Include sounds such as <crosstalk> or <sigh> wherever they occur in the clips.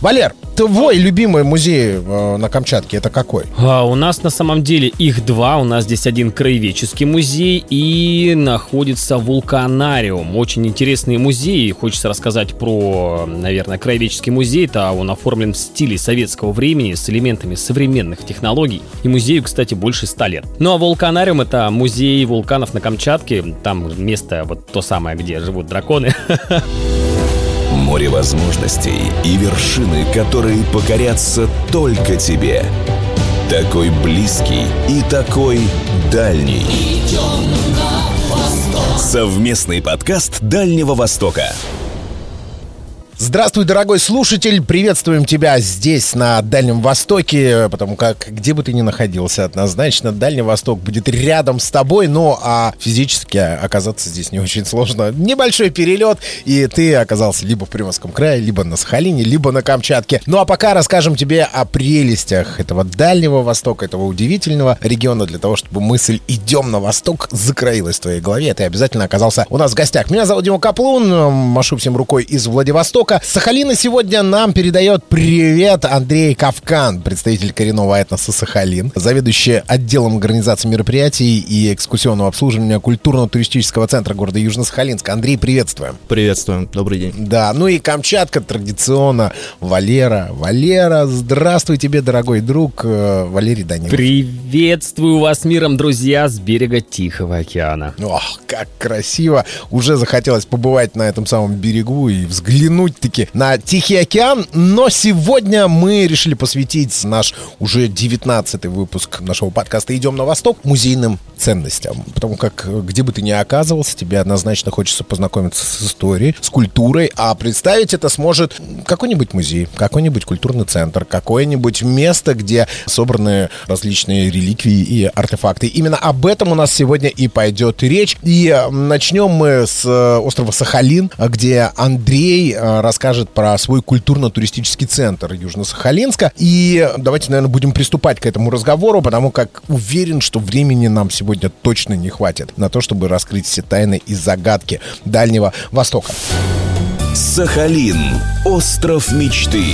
Валер, твой любимый музей э, на Камчатке это какой? А, у нас на самом деле их два. У нас здесь один краеведческий музей и находится вулканариум. Очень интересный музей. Хочется рассказать про, наверное, краеведческий музей. Это он оформлен в стиле советского времени с элементами современных технологий. И музею, кстати, больше ста лет. Ну а вулканариум это музей вулканов на Камчатке. Там место вот то самое, где живут драконы. <laughs> Море возможностей и вершины, которые покорятся только тебе. Такой близкий и такой дальний. Совместный подкаст Дальнего Востока. Здравствуй, дорогой слушатель, приветствуем тебя здесь, на Дальнем Востоке, потому как где бы ты ни находился, однозначно Дальний Восток будет рядом с тобой, но а физически оказаться здесь не очень сложно. Небольшой перелет, и ты оказался либо в Приморском крае, либо на Сахалине, либо на Камчатке. Ну а пока расскажем тебе о прелестях этого Дальнего Востока, этого удивительного региона, для того, чтобы мысль «идем на восток» закроилась в твоей голове, ты обязательно оказался у нас в гостях. Меня зовут Дима Каплун, машу всем рукой из Владивостока, Востока. Сахалина сегодня нам передает привет Андрей Кавкан, представитель коренного этноса Сахалин, заведующий отделом организации мероприятий и экскурсионного обслуживания культурно-туристического центра города Южно-Сахалинска. Андрей, приветствуем. Приветствуем, добрый день. Да, ну и Камчатка традиционно. Валера, Валера, здравствуй тебе, дорогой друг, э, Валерий Данилов. Приветствую вас миром, друзья, с берега Тихого океана. Ох, как красиво. Уже захотелось побывать на этом самом берегу и взглянуть таки на Тихий океан. Но сегодня мы решили посвятить наш уже 19 выпуск нашего подкаста «Идем на восток» музейным ценностям. Потому как где бы ты ни оказывался, тебе однозначно хочется познакомиться с историей, с культурой, а представить это сможет какой-нибудь музей, какой-нибудь культурный центр, какое-нибудь место, где собраны различные реликвии и артефакты. Именно об этом у нас сегодня и пойдет речь. И начнем мы с э, острова Сахалин, где Андрей рассказывает расскажет про свой культурно-туристический центр Южно-Сахалинска. И давайте, наверное, будем приступать к этому разговору, потому как уверен, что времени нам сегодня точно не хватит на то, чтобы раскрыть все тайны и загадки Дальнего Востока. Сахалин. Остров мечты.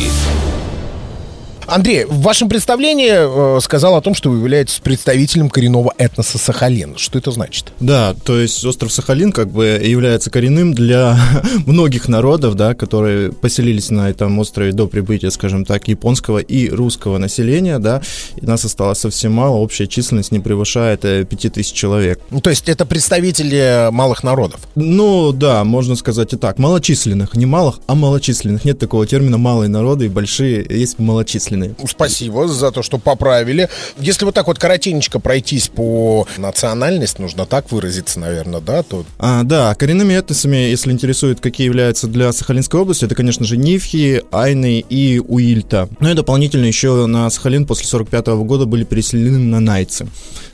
Андрей, в вашем представлении э, сказал о том, что вы являетесь представителем коренного этноса Сахалин. Что это значит? Да, то есть остров Сахалин как бы является коренным для <laughs> многих народов, да, которые поселились на этом острове до прибытия, скажем так, японского и русского населения, да, и нас осталось совсем мало, общая численность не превышает 5000 э, человек. Ну, то есть это представители малых народов? Ну, да, можно сказать и так. Малочисленных, не малых, а малочисленных. Нет такого термина малые народы и большие, есть малочисленные правильные. Спасибо за то, что поправили. Если вот так вот коротенечко пройтись по национальность, нужно так выразиться, наверное, да? То... А, да, коренными этносами, если интересует, какие являются для Сахалинской области, это, конечно же, Нивхи, Айны и Уильта. Ну и дополнительно еще на Сахалин после 45 года были переселены на Найцы.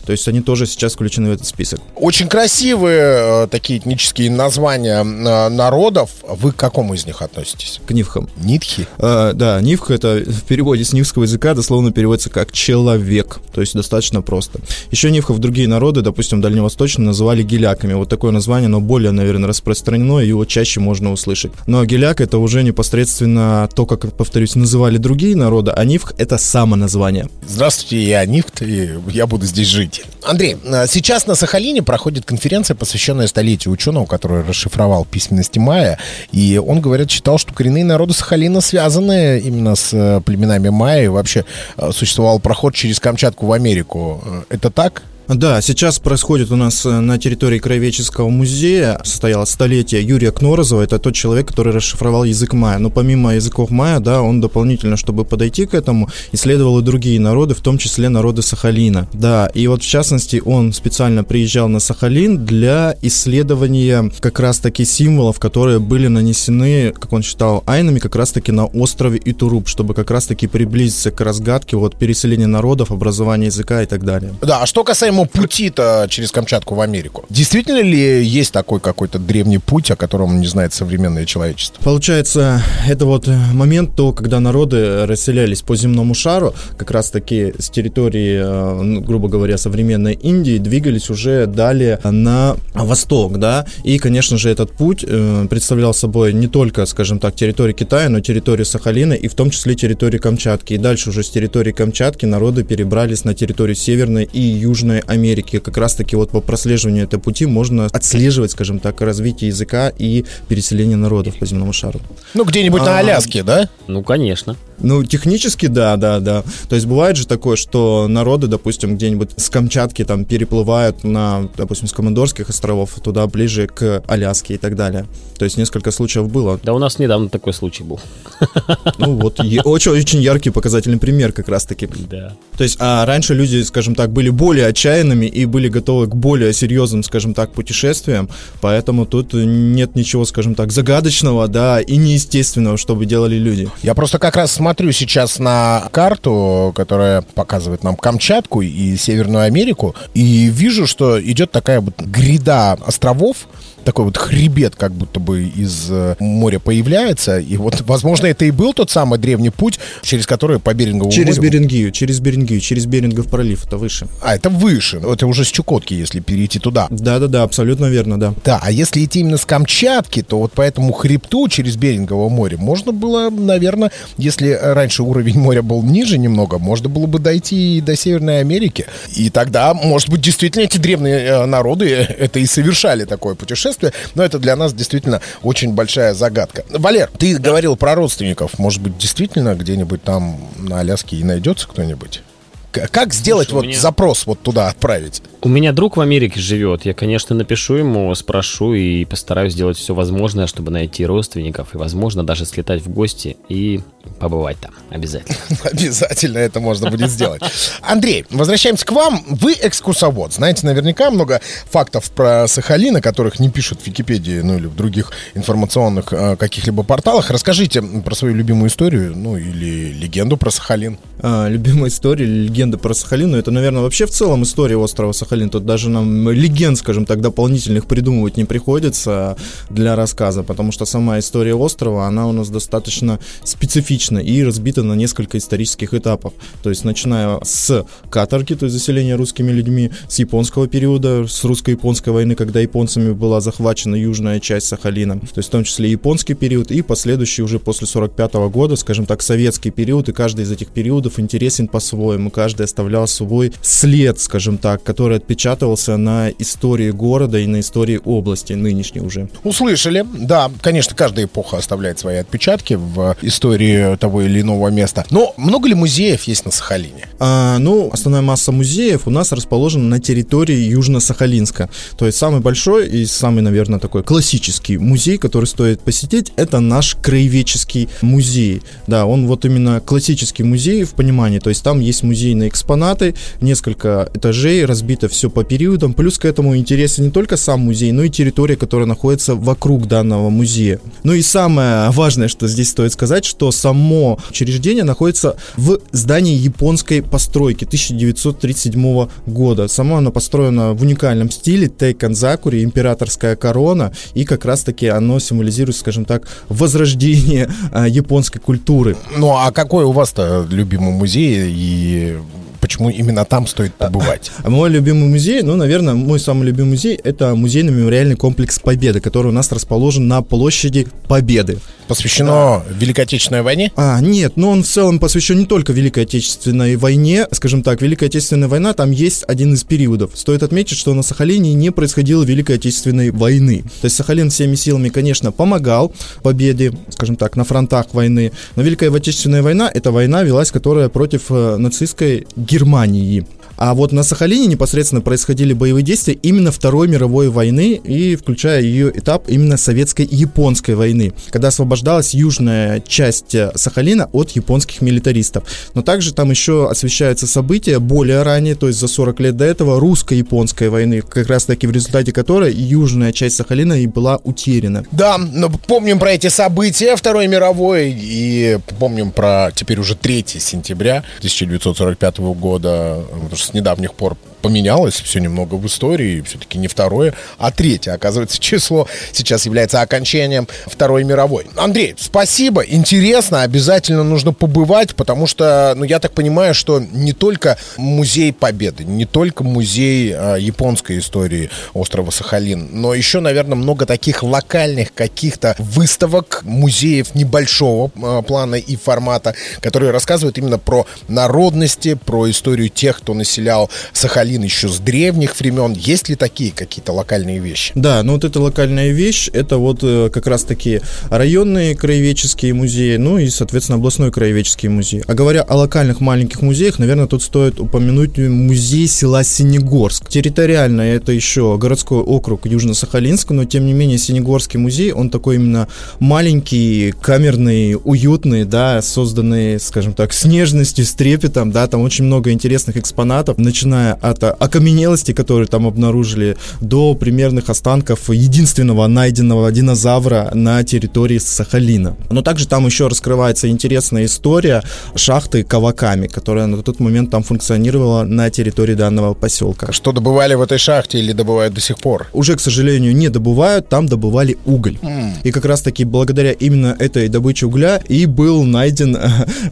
То есть они тоже сейчас включены в этот список. Очень красивые э, такие этнические названия э, народов. Вы к какому из них относитесь? К Нивхам. Нитхи? Э, да, Нивха это в переводе с нивского языка дословно переводится как человек. То есть достаточно просто. Еще Нивхов другие народы, допустим, дальневосточные, называли геляками. Вот такое название, но более, наверное, распространено, и его чаще можно услышать. Но геляк это уже непосредственно то, как, повторюсь, называли другие народы, а Нивх это само название. Здравствуйте, я Нивх, и я буду здесь жить. Андрей, а сейчас на Сахалине проходит конференция, посвященная столетию ученого, который расшифровал письменности майя. И он, говорят, считал, что коренные народы Сахалина связаны именно с э, племенами майя. И вообще э, существовал проход через Камчатку в Америку. Э, это так? Да, сейчас происходит у нас э, на территории Краеведческого музея, состоялось столетие Юрия Кнорозова, это тот человек, который расшифровал язык майя. Но помимо языков майя, да, он дополнительно, чтобы подойти к этому, исследовал и другие народы, в том числе народы Сахалина. Да, и вот в частности он специально приезжал на Сахалин для исследования как раз-таки символов, которые были нанесены, как он считал, айнами как раз-таки на острове Итуруп, чтобы как раз-таки приблизиться к разгадке вот переселения народов, образования языка и так далее. Да, а что касаемо самому пути-то через Камчатку в Америку. Действительно ли есть такой какой-то древний путь, о котором не знает современное человечество? Получается, это вот момент то, когда народы расселялись по земному шару, как раз-таки с территории, э, грубо говоря, современной Индии, двигались уже далее на восток, да, и, конечно же, этот путь э, представлял собой не только, скажем так, территорию Китая, но территорию Сахалина и в том числе территорию Камчатки. И дальше уже с территории Камчатки народы перебрались на территорию Северной и Южной Америки. Как раз-таки вот по прослеживанию этого пути можно отслеживать, скажем так, развитие языка и переселение народов по земному шару. Ну, где-нибудь на А, Аляске, да? Ну, конечно. Ну, технически, да, да, да. То есть бывает же такое, что народы, допустим, где-нибудь с Камчатки там переплывают на, допустим, с Командорских островов туда ближе к Аляске и так далее. То есть несколько случаев было. Да у нас недавно такой случай был. <laughs> Ну вот, очень, очень яркий показательный пример как раз-таки. Да. То есть а раньше люди, скажем так, были более отчаянными и были готовы к более серьезным, скажем так, путешествиям, поэтому тут нет ничего, скажем так, загадочного, да, и неестественного, чтобы делали люди. Я просто как раз смотрю сейчас на карту, которая показывает нам Камчатку и Северную Америку, и вижу, что идет такая вот гряда островов, такой вот хребет как будто бы из э, моря появляется. И вот, возможно, это и был тот самый древний путь, через который по Берингову Через морю... Берингию, через Берингию, через Берингов пролив, это выше. А, это выше. Это уже с Чукотки, если перейти туда. Да-да-да, абсолютно верно, да. Да, а если идти именно с Камчатки, то вот по этому хребту через Берингово море можно было, наверное, если раньше уровень моря был ниже немного, можно было бы дойти и до Северной Америки. И тогда, может быть, действительно эти древние э, народы это и совершали такое путешествие. Но это для нас действительно очень большая загадка. Валер, ты говорил про родственников. Может быть, действительно где-нибудь там на Аляске и найдется кто-нибудь? Как сделать Слушай, вот меня- запрос вот туда отправить? У меня друг в Америке живет. Я, конечно, напишу ему, спрошу и постараюсь сделать все возможное, чтобы найти родственников и, возможно, даже слетать в гости и побывать там. Обязательно. <laughs> Обязательно это можно будет сделать. Андрей, возвращаемся к вам. Вы экскурсовод. Знаете наверняка много фактов про Сахалин, о которых не пишут в Википедии, ну или в других информационных э, каких-либо порталах. Расскажите про свою любимую историю, ну или легенду про Сахалин. А, любимая история, легенда про Сахалин, ну это, наверное, вообще в целом история острова Сахалин. Тут даже нам легенд, скажем так, дополнительных придумывать не приходится для рассказа, потому что сама история острова, она у нас достаточно специфична и разбита на несколько исторических этапов. То есть, начиная с каторги, то есть заселения русскими людьми, с японского периода, с русско-японской войны, когда японцами была захвачена южная часть Сахалина, то есть в том числе японский период и последующий уже после 45 года, скажем так, советский период, и каждый из этих периодов интересен по-своему, каждый оставлял свой след, скажем так, который отпечатывался на истории города и на истории области нынешней уже. Услышали. Да, конечно, каждая эпоха оставляет свои отпечатки в истории того или иного места. Но много ли музеев есть на Сахалине? А, ну, основная масса музеев у нас расположена на территории Южно-Сахалинска. То есть самый большой и самый, наверное, такой классический музей, который стоит посетить, это наш краеведческий музей. Да, он вот именно классический музей в понимании. То есть там есть музейные экспонаты, несколько этажей, разбито все по периодам. Плюс к этому интересен не только сам музей, но и территория, которая находится вокруг данного музея. Ну и самое важное, что здесь стоит сказать, что само учреждение находится в здании японской постройки 1937 года. Само оно построено в уникальном стиле тейканзакури, императорская корона, и как раз-таки оно символизирует, скажем так, возрождение а, японской культуры. Ну, а какой у вас-то любимый музей и почему именно там стоит побывать? А мой любимый музей, ну, наверное, мой самый любимый музей это музейно-мемориальный комплекс Победы, который у нас расположен на площади Победы. Посвящено Великой Отечественной войне? А, нет, но он в целом посвящен не только Великой Отечественной войне, скажем так, Великая Отечественная война, там есть один из периодов. Стоит отметить, что на Сахалине не происходило Великой Отечественной войны. То есть Сахалин всеми силами, конечно, помогал победе, скажем так, на фронтах войны, но Великая Отечественная война, это война велась, которая против э, нацистской Германии. Германии. А вот на Сахалине непосредственно происходили боевые действия именно Второй мировой войны и включая ее этап именно советской и японской войны, когда освобождалась южная часть э, Сахалина от японских милитаристов. Но также там еще освещаются события более ранее, то есть за 40 лет до этого русско-японской войны, как раз таки в результате которой южная часть Сахалина и была утеряна. Да, но помним про эти события Второй мировой и помним про теперь уже 3 сентября 1945 года, с недавних пор поменялось все немного в истории, все-таки не второе, а третье, оказывается, число сейчас является окончанием Второй мировой. Андрей, спасибо, интересно, обязательно нужно побывать, потому что, ну, я так понимаю, что не только музей Победы, не только музей э, японской истории острова Сахалин, но еще, наверное, много таких локальных каких-то выставок, музеев небольшого э, плана и формата, которые рассказывают именно про народности, про историю тех, кто населял Сахалин еще с древних времен. Есть ли такие какие-то локальные вещи? Да, ну вот эта локальная вещь, это вот э, как раз-таки районные краеведческие музеи, ну и, соответственно, областной краеведческий музей. А говоря о локальных маленьких музеях, наверное, тут стоит упомянуть музей села Синегорск. Территориально это еще городской округ Южно-Сахалинск, но тем не менее Синегорский музей, он такой именно маленький, камерный, уютный, да, созданный, скажем так, с нежностью, с трепетом, да, там очень много интересных экспонатов, начиная от окаменелости, которые там обнаружили, до примерных останков единственного найденного динозавра на территории Сахалина. Но также там еще раскрывается интересная история шахты Каваками, которая на тот момент там функционировала на территории данного поселка. Что добывали в этой шахте или добывают до сих пор? Уже, к сожалению, не добывают, там добывали уголь. Mm. И как раз-таки благодаря именно этой добыче угля и был найден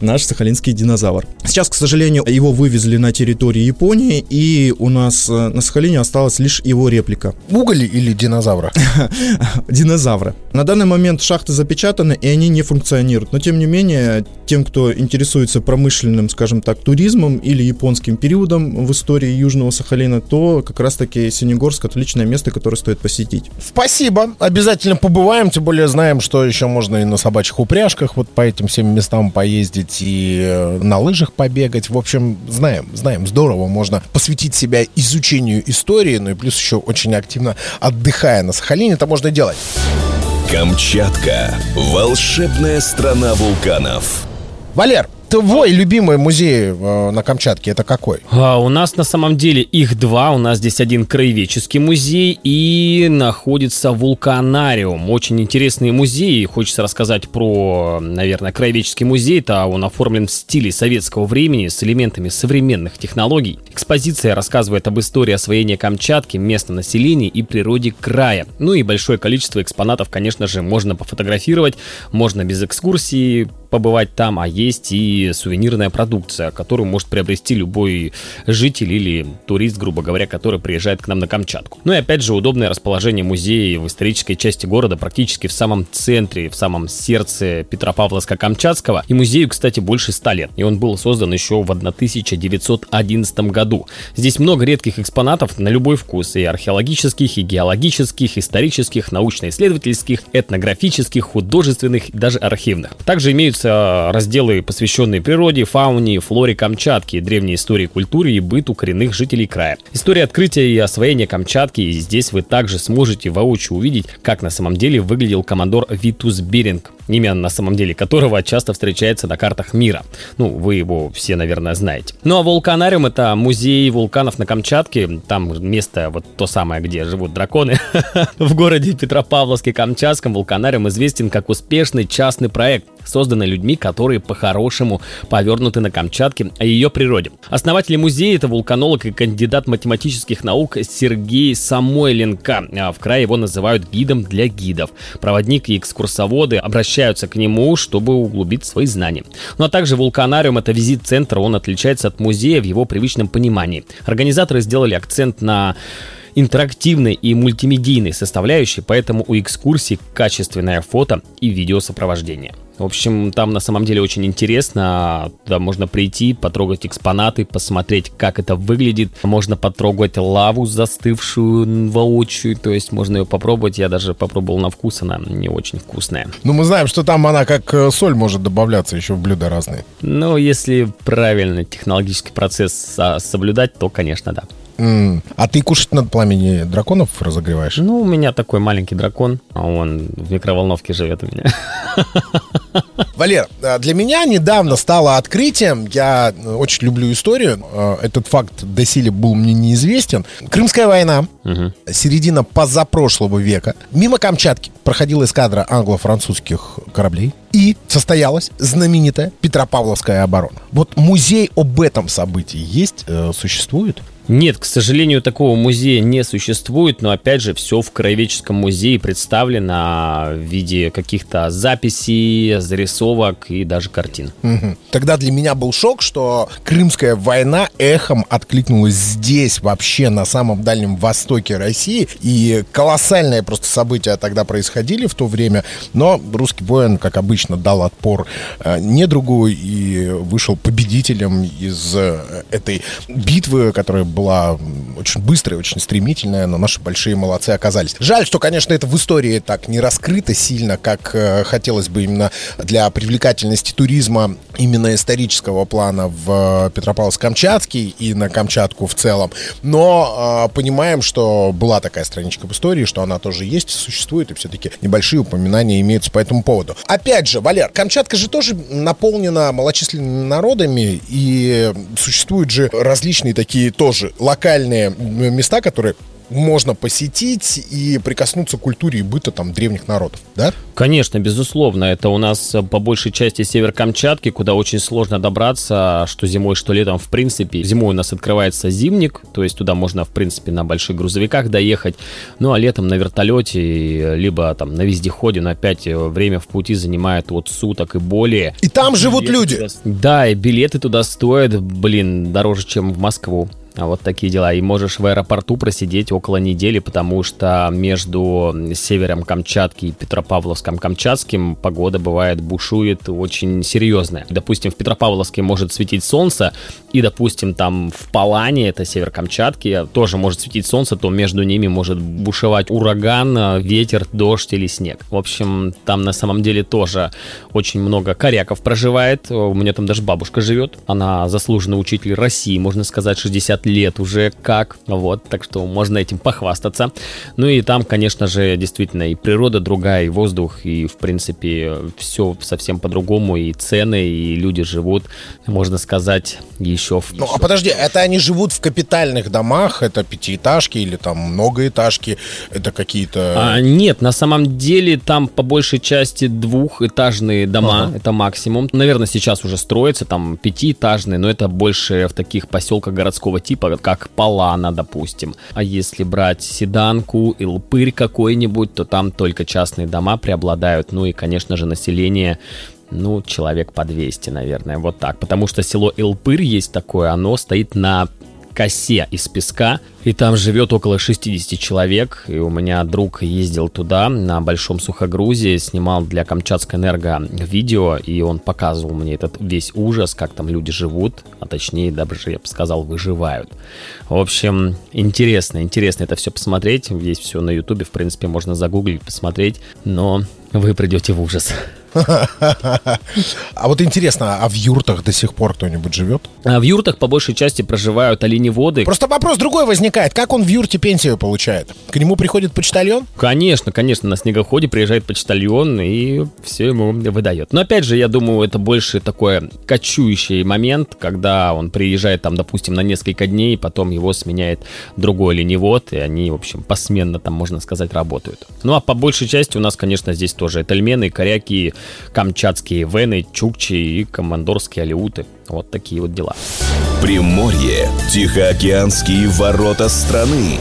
наш сахалинский динозавр. Сейчас, к сожалению, его вывезли на территорию Японии, и у нас э, на Сахалине осталась лишь его реплика. Уголь или динозавра? <laughs> Динозавра. На данный момент шахты запечатаны, и они не функционируют. Но, тем не менее, тем, кто интересуется промышленным, скажем так, туризмом или японским периодом в истории Южного Сахалина, то как раз-таки Синегорск отличное место, которое стоит посетить. Спасибо. Обязательно побываем, тем более знаем, что еще можно и на собачьих упряжках вот по этим всем местам поездить, и э, на лыжах побегать. В общем, знаем, знаем, здорово. Можно посвятить себя изучению истории, ну и плюс еще очень активно отдыхая на Сахалине, это можно делать. Камчатка. Волшебная страна вулканов. Валер, твой любимый музей э, на Камчатке это какой? А, у нас на самом деле их два. У нас здесь один краеведческий музей и находится вулканариум. Очень интересный музей. Хочется рассказать про, наверное, краеведческий музей. Это он оформлен в стиле советского времени с элементами современных технологий. Экспозиция рассказывает об истории освоения Камчатки, местном населении и природе края. Ну и большое количество экспонатов, конечно же, можно пофотографировать, можно без экскурсии побывать там, а есть и сувенирная продукция, которую может приобрести любой житель или турист, грубо говоря, который приезжает к нам на Камчатку. Ну и опять же, удобное расположение музея в исторической части города, практически в самом центре, в самом сердце Петропавловска-Камчатского. И музею, кстати, больше 100 лет. И он был создан еще в 1911 году. Здесь много редких экспонатов на любой вкус. И археологических, и геологических, исторических, научно-исследовательских, этнографических, художественных даже архивных. Также имеются разделы, посвященные природе, фауне, флоре Камчатки, древней истории культуры и быту коренных жителей края. История открытия и освоения Камчатки, и здесь вы также сможете воочию увидеть, как на самом деле выглядел командор Витус Беринг, имя на самом деле которого часто встречается на картах мира. Ну, вы его все, наверное, знаете. Ну а вулканариум это музей вулканов на Камчатке. Там место вот то самое, где живут драконы. <laughs> В городе Петропавловске-Камчатском вулканариум известен как успешный частный проект, созданный людьми, которые по-хорошему повернуты на Камчатке о ее природе. Основатель музея это вулканолог и кандидат математических наук Сергей Самойленко. А в крае его называют гидом для гидов. Проводник и экскурсоводы обращаются к нему, чтобы углубить свои знания. Ну а также вулканариум это визит-центр, он отличается от музея в его привычном понимании. Организаторы сделали акцент на интерактивной и мультимедийной составляющей, поэтому у экскурсий качественное фото и видеосопровождение. В общем, там на самом деле очень интересно. Туда можно прийти, потрогать экспонаты, посмотреть, как это выглядит. Можно потрогать лаву застывшую воочию, то есть можно ее попробовать. Я даже попробовал на вкус, она не очень вкусная. Ну, мы знаем, что там она как э, соль может добавляться еще в блюда разные. Ну, если правильно технологический процесс соблюдать, то, конечно, да. А ты кушать над пламени драконов разогреваешь? Ну, у меня такой маленький дракон, а он в микроволновке живет у меня. Валер, а для меня недавно стало открытием, я очень люблю историю, а, этот факт доселе был мне неизвестен. Крымская война, угу. середина позапрошлого века, мимо Камчатки проходила эскадра англо-французских кораблей, и состоялась знаменитая Петропавловская оборона. Вот музей об этом событии есть, э, существует? Нет, к сожалению, такого музея не существует, но опять же, все в Краеведческом музее представлено в виде каких-то записей, зарисовок и даже картин. Угу. Тогда для меня был шок, что Крымская война эхом откликнулась здесь, вообще на самом дальнем востоке России. И колоссальные просто события тогда происходили в то время. Но русский воин, как обычно, дал отпор э, недругу и вышел победителем из э, этой битвы, которая была очень быстрая, очень стремительная, но наши большие молодцы оказались. Жаль, что, конечно, это в истории так не раскрыто сильно, как э, хотелось бы именно для привлекательности туризма именно исторического плана в Петропавловск-Камчатский и на Камчатку в целом. Но э, понимаем, что была такая страничка в истории, что она тоже есть, существует, и все-таки небольшие упоминания имеются по этому поводу. Опять же, Валер, Камчатка же тоже наполнена малочисленными народами, и существуют же различные такие тоже локальные места, которые можно посетить и прикоснуться к культуре и быту там древних народов, да? Конечно, безусловно. Это у нас э, по большей части север Камчатки, куда очень сложно добраться, что зимой, что летом, в принципе. Зимой у нас открывается зимник, то есть туда можно, в принципе, на больших грузовиках доехать. Ну, а летом на вертолете, либо там на вездеходе, но опять э, время в пути занимает от суток и более. И там живут билеты люди? Туда... Да, и билеты туда стоят, блин, дороже, чем в Москву. А вот такие дела. И можешь в аэропорту просидеть около недели, потому что между севером Камчатки и Петропавловском Камчатским погода бывает бушует очень серьезная. Допустим, в Петропавловске может светить солнце, и, допустим, там в Палане, это север Камчатки, тоже может светить солнце, то между ними может бушевать ураган, ветер, дождь или снег. В общем, там на самом деле тоже очень много коряков проживает. У меня там даже бабушка живет. Она заслуженный учитель России, можно сказать, 60 лет уже как. Вот, так что можно этим похвастаться. Ну и там, конечно же, действительно и природа другая, и воздух, и, в принципе, все совсем по-другому, и цены, и люди живут, можно сказать, еще в... Ну, а подожди, это они живут в капитальных домах, это пятиэтажки или там многоэтажки, это какие-то... А, нет, на самом деле там по большей части двухэтажные дома, ага. это максимум. Наверное, сейчас уже строятся там пятиэтажные, но это больше в таких поселках городского типа, типа как Палана, допустим. А если брать седанку, Илпырь какой-нибудь, то там только частные дома преобладают. Ну и, конечно же, население ну, человек по 200, наверное, вот так. Потому что село Илпырь есть такое, оно стоит на косе из песка, и там живет около 60 человек. И у меня друг ездил туда на большом сухогрузе, снимал для Камчатской энерго видео, и он показывал мне этот весь ужас, как там люди живут, а точнее, даже, я бы сказал, выживают. В общем, интересно, интересно это все посмотреть. Есть все на ютубе, в принципе, можно загуглить, посмотреть, но вы придете в ужас. <laughs> А вот интересно, а в юртах до сих пор кто-нибудь живет? А в юртах по большей части проживают оленеводы. Просто вопрос другой возникает. Как он в юрте пенсию получает? К нему приходит почтальон? Конечно, конечно. На снегоходе приезжает почтальон и все ему выдает. Но опять же, я думаю, это больше такой кочующий момент, когда он приезжает там, допустим, на несколько дней, потом его сменяет другой оленевод, и они, в общем, посменно там, можно сказать, работают. Ну а по большей части у нас, конечно, здесь тоже этельмены, коряки, камчатские вены, чукчи и командорские алиуты. Вот такие вот дела. Приморье. Тихоокеанские ворота страны.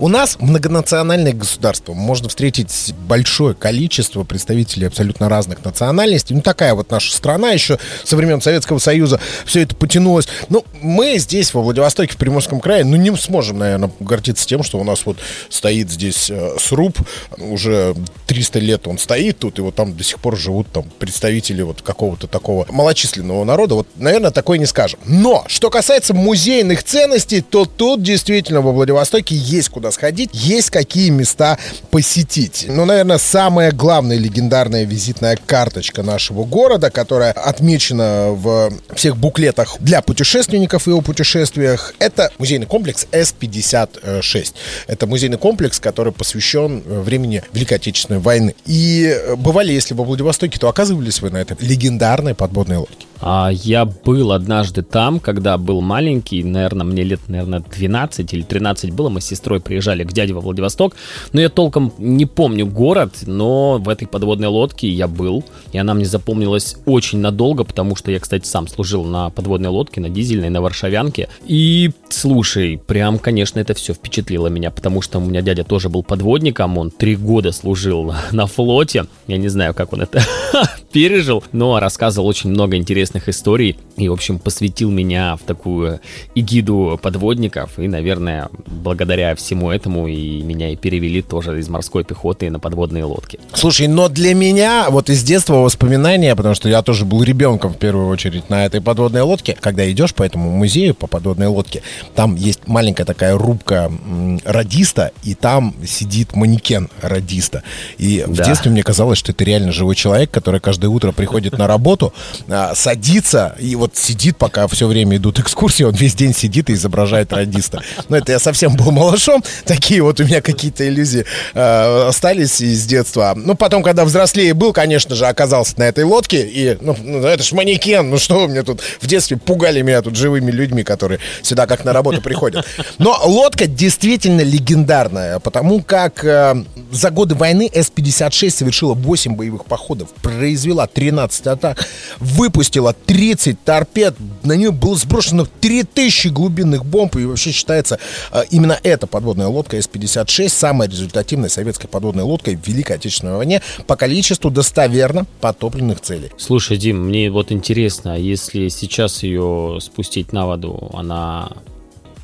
У нас многонациональное государство. Можно встретить большое количество представителей абсолютно разных национальностей. Ну, такая вот наша страна еще со времен Советского Союза. Все это потянулось. Ну, мы здесь, во Владивостоке, в Приморском крае, ну, не сможем, наверное, гордиться тем, что у нас вот стоит здесь э, сруб. Уже 300 лет он стоит тут, и вот там до сих пор живут там представители вот какого-то такого малочисленного народа. Вот, наверное, такое не скажем. Но, что касается музейных ценностей, то тут действительно во Владивостоке есть куда сходить, есть какие места посетить. Ну, наверное, самая главная легендарная визитная карточка нашего города, которая отмечена в всех буклетах для путешественников и о путешествиях, это музейный комплекс С-56. Это музейный комплекс, который посвящен времени Великой Отечественной войны. И бывали, если во Владивостоке, то оказывались вы на этой легендарной подводной лодке. А я был однажды там, когда был маленький, наверное, мне лет, наверное, 12 или 13 было, мы с сестрой приезжали к дяде во Владивосток, но я толком не помню город, но в этой подводной лодке я был, и она мне запомнилась очень надолго, потому что я, кстати, сам служил на подводной лодке, на дизельной, на Варшавянке, и, слушай, прям, конечно, это все впечатлило меня, потому что у меня дядя тоже был подводником, он три года служил на, флоте, я не знаю, как он это <laughs> пережил, но рассказывал очень много интересных историй и, в общем, посвятил меня в такую эгиду подводников. И, наверное, благодаря всему этому и меня и перевели тоже из морской пехоты на подводные лодки. Слушай, но для меня вот из детства воспоминания, потому что я тоже был ребенком в первую очередь на этой подводной лодке, когда идешь по этому музею, по подводной лодке, там есть маленькая такая рубка радиста, и там сидит манекен радиста. И да. в детстве мне казалось, что это реально живой человек, который каждое утро приходит на работу, а, садится и вот сидит, пока все время идут экскурсии, он весь день сидит и изображает радиста. Но это я совсем был малышом, такие вот у меня какие-то иллюзии э, остались из детства. Ну, потом, когда взрослее был, конечно же, оказался на этой лодке, и, ну, ну это ж манекен, ну что вы мне тут в детстве пугали меня тут живыми людьми, которые сюда как на работу приходят. Но лодка действительно легендарная, потому как э, за годы войны С-56 совершила 8 боевых походов, произвела 13 атак, выпустила 30 торпед, на нее было сброшено 3000 глубинных бомб, и вообще считается э, именно эта подводная лодка С-56 самая результативная советская подводная лодка в Великой Отечественной войне по количеству достоверно потопленных целей. Слушай, Дим, мне вот интересно, а если сейчас ее спустить на воду, она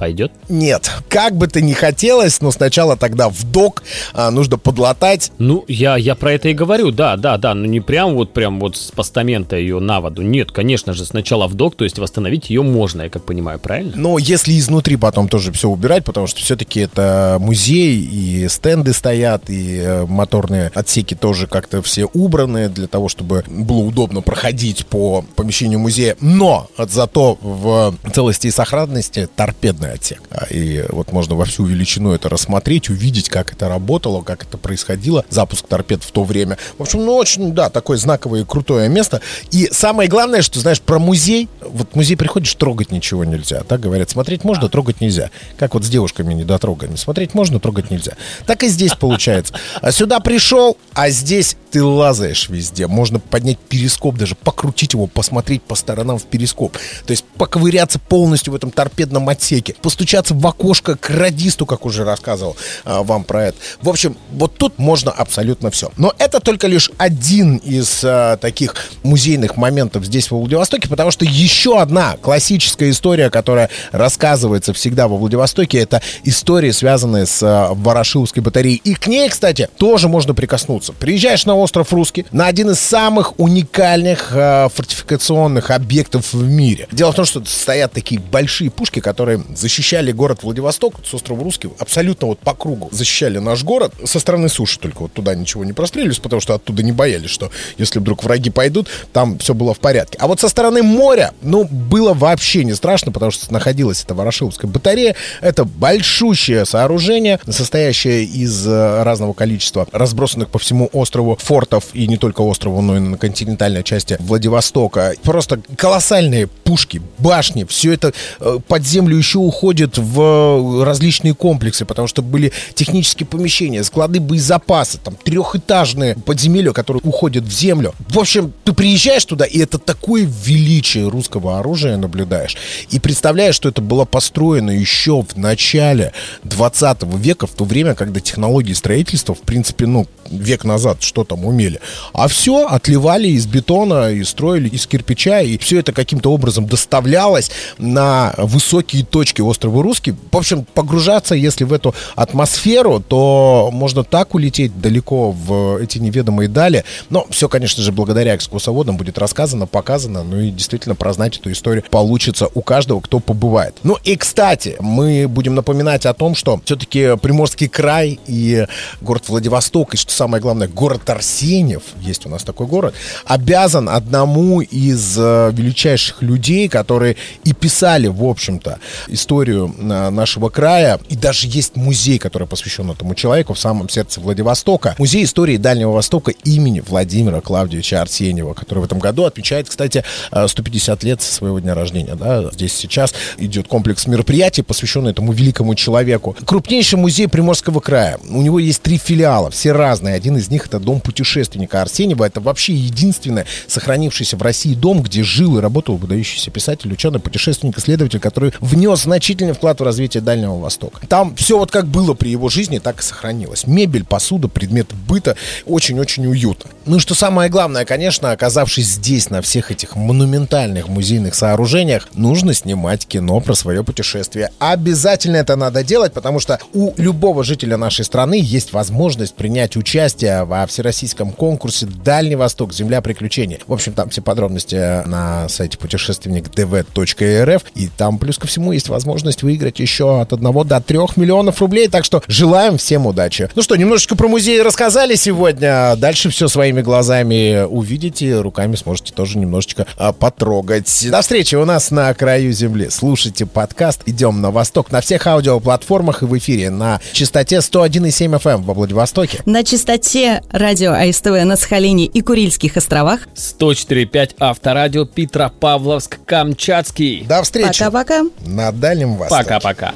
пойдет? Нет. Как бы то ни хотелось, но сначала тогда в док а, нужно подлатать. Ну, я, я про это и говорю, да, да, да. Но не прям вот прям вот с постамента ее на воду. Нет, конечно же, сначала в док, то есть восстановить ее можно, я как понимаю, правильно? Но если изнутри потом тоже все убирать, потому что все-таки это музей, и стенды стоят, и э, моторные отсеки тоже как-то все убраны для того, чтобы было удобно проходить по помещению музея. Но зато в целости и сохранности торпедная полный отсек. И вот можно во всю величину это рассмотреть, увидеть, как это работало, как это происходило, запуск торпед в то время. В общем, ну, очень, да, такое знаковое и крутое место. И самое главное, что, знаешь, про музей, вот в музей приходишь, трогать ничего нельзя, так говорят, смотреть можно, трогать нельзя. Как вот с девушками недотрогами. Смотреть можно, трогать нельзя. Так и здесь получается. А сюда пришел, а здесь ты лазаешь везде. Можно поднять перископ, даже покрутить его, посмотреть по сторонам в перископ. То есть поковыряться полностью в этом торпедном отсеке постучаться в окошко к радисту, как уже рассказывал а, вам про это. В общем, вот тут можно абсолютно все. Но это только лишь один из а, таких музейных моментов здесь, во Владивостоке, потому что еще одна классическая история, которая рассказывается всегда во Владивостоке, это история, связанная с а, Ворошиловской батареей. И к ней, кстати, тоже можно прикоснуться. Приезжаешь на остров Русский, на один из самых уникальных а, фортификационных объектов в мире. Дело в том, что стоят такие большие пушки, которые защищали город Владивосток с острова Русский абсолютно вот по кругу. Защищали наш город со стороны суши только вот туда ничего не прострелились, потому что оттуда не боялись, что если вдруг враги пойдут, там все было в порядке. А вот со стороны моря, ну, было вообще не страшно, потому что находилась эта Ворошиловская батарея. Это большущее сооружение, состоящее из э, разного количества разбросанных по всему острову фортов, и не только острову, но и на континентальной части Владивостока. Просто колоссальные пушки, башни, все это э, под землю еще уходит в различные комплексы, потому что были технические помещения, склады боезапаса, там трехэтажные подземелья, которые уходят в землю. В общем, ты приезжаешь туда, и это такое величие русского оружия наблюдаешь. И представляешь, что это было построено еще в начале 20 века, в то время, когда технологии строительства, в принципе, ну, век назад что там умели. А все отливали из бетона и строили из кирпича, и все это каким-то образом доставлялось на высокие точки точки острова Русский. В общем, погружаться, если в эту атмосферу, то можно так улететь далеко в эти неведомые дали. Но все, конечно же, благодаря экскурсоводам будет рассказано, показано. Ну и действительно прознать эту историю получится у каждого, кто побывает. Ну и, кстати, мы будем напоминать о том, что все-таки Приморский край и город Владивосток, и, что самое главное, город Арсеньев, есть у нас такой город, обязан одному из э, величайших людей, которые и писали, в общем-то, историю историю а, нашего края. И даже есть музей, который посвящен этому человеку в самом сердце Владивостока. Музей истории Дальнего Востока имени Владимира Клавдевича Арсеньева, который в этом году отмечает, кстати, 150 лет со своего дня рождения. Да? Здесь сейчас идет комплекс мероприятий, посвященный этому великому человеку. Крупнейший музей Приморского края. У него есть три филиала, все разные. Один из них это дом путешественника Арсеньева. Это вообще единственный сохранившийся в России дом, где жил и работал выдающийся писатель, ученый, путешественник, исследователь, который внес значительный вклад в развитие Дальнего Востока. Там все вот как было при его жизни, так и сохранилось. Мебель, посуда, предметы быта. Очень-очень уютно. Ну и что самое главное, конечно, оказавшись здесь, на всех этих монументальных музейных сооружениях, нужно снимать кино про свое путешествие. Обязательно это надо делать, потому что у любого жителя нашей страны есть возможность принять участие во всероссийском конкурсе «Дальний Восток. Земля приключений». В общем, там все подробности на сайте путешественник.дв.рф. И там, плюс ко всему, есть возможность выиграть еще от 1 до 3 миллионов рублей. Так что желаем всем удачи. Ну что, немножечко про музей рассказали сегодня. Дальше все своими глазами увидите. Руками сможете тоже немножечко а, потрогать. До встречи у нас на краю земли. Слушайте подкаст «Идем на восток» на всех аудиоплатформах и в эфире на частоте 101,7 FM во Владивостоке. На частоте радио АСТВ на Сахалине и Курильских островах. 104.5 Авторадио Петропавловск Камчатский. До встречи. Пока-пока. На Дальнем Востоке. Пока-пока.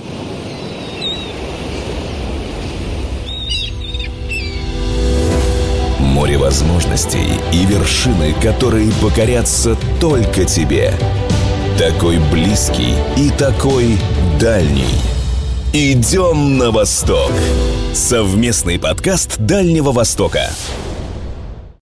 Море возможностей и вершины, которые покорятся только тебе. Такой близкий и такой дальний. Идем на восток. Совместный подкаст Дальнего Востока.